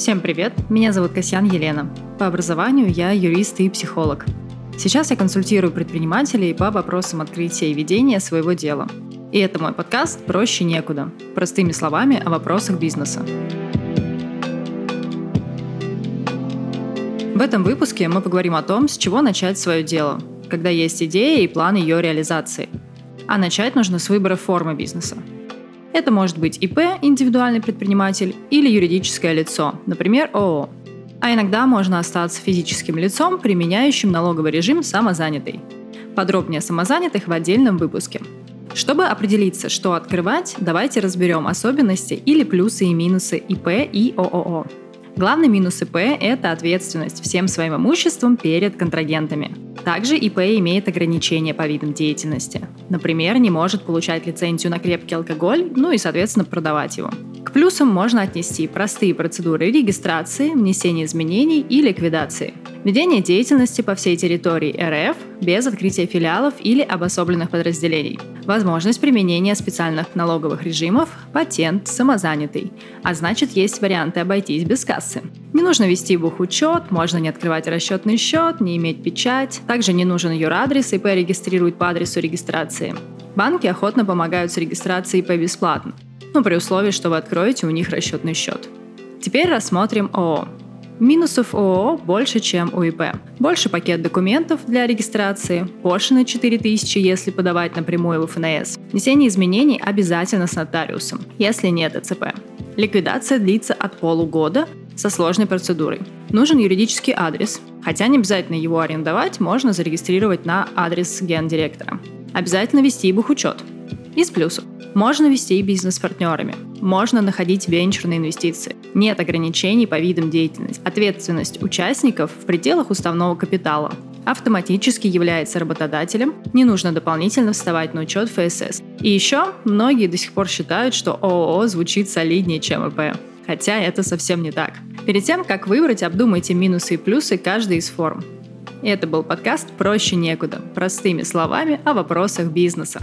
Всем привет! Меня зовут Касьян Елена. По образованию я юрист и психолог. Сейчас я консультирую предпринимателей по вопросам открытия и ведения своего дела. И это мой подкаст «Проще некуда». Простыми словами о вопросах бизнеса. В этом выпуске мы поговорим о том, с чего начать свое дело, когда есть идея и план ее реализации. А начать нужно с выбора формы бизнеса – это может быть ИП, индивидуальный предприниматель, или юридическое лицо, например, ООО. А иногда можно остаться физическим лицом, применяющим налоговый режим самозанятый. Подробнее о самозанятых в отдельном выпуске. Чтобы определиться, что открывать, давайте разберем особенности или плюсы и минусы ИП и ООО. Главный минус ИП – это ответственность всем своим имуществом перед контрагентами. Также ИП имеет ограничения по видам деятельности. Например, не может получать лицензию на крепкий алкоголь, ну и, соответственно, продавать его. К плюсам можно отнести простые процедуры регистрации, внесения изменений и ликвидации. Ведение деятельности по всей территории РФ без открытия филиалов или обособленных подразделений. Возможность применения специальных налоговых режимов, патент, самозанятый. А значит, есть варианты обойтись без кассы. Не нужно вести бухучет, можно не открывать расчетный счет, не иметь печать. Также не нужен юрадрес, ИП регистрирует по адресу регистрации. Банки охотно помогают с регистрацией ИП бесплатно, но при условии, что вы откроете у них расчетный счет. Теперь рассмотрим ООО. Минусов ООО больше, чем у ИП. Больше пакет документов для регистрации, пошлины 4000, если подавать напрямую в ФНС. Внесение изменений обязательно с нотариусом, если нет ЭЦП. Ликвидация длится от полугода со сложной процедурой. Нужен юридический адрес, хотя не обязательно его арендовать, можно зарегистрировать на адрес гендиректора. Обязательно вести бухучет. Из плюсов. Можно вести бизнес с партнерами. Можно находить венчурные инвестиции. Нет ограничений по видам деятельности. Ответственность участников в пределах уставного капитала. Автоматически является работодателем, не нужно дополнительно вставать на учет ФСС. И еще многие до сих пор считают, что ООО звучит солиднее, чем ИП. Хотя это совсем не так. Перед тем, как выбрать, обдумайте минусы и плюсы каждой из форм. Это был подкаст «Проще некуда» простыми словами о вопросах бизнеса.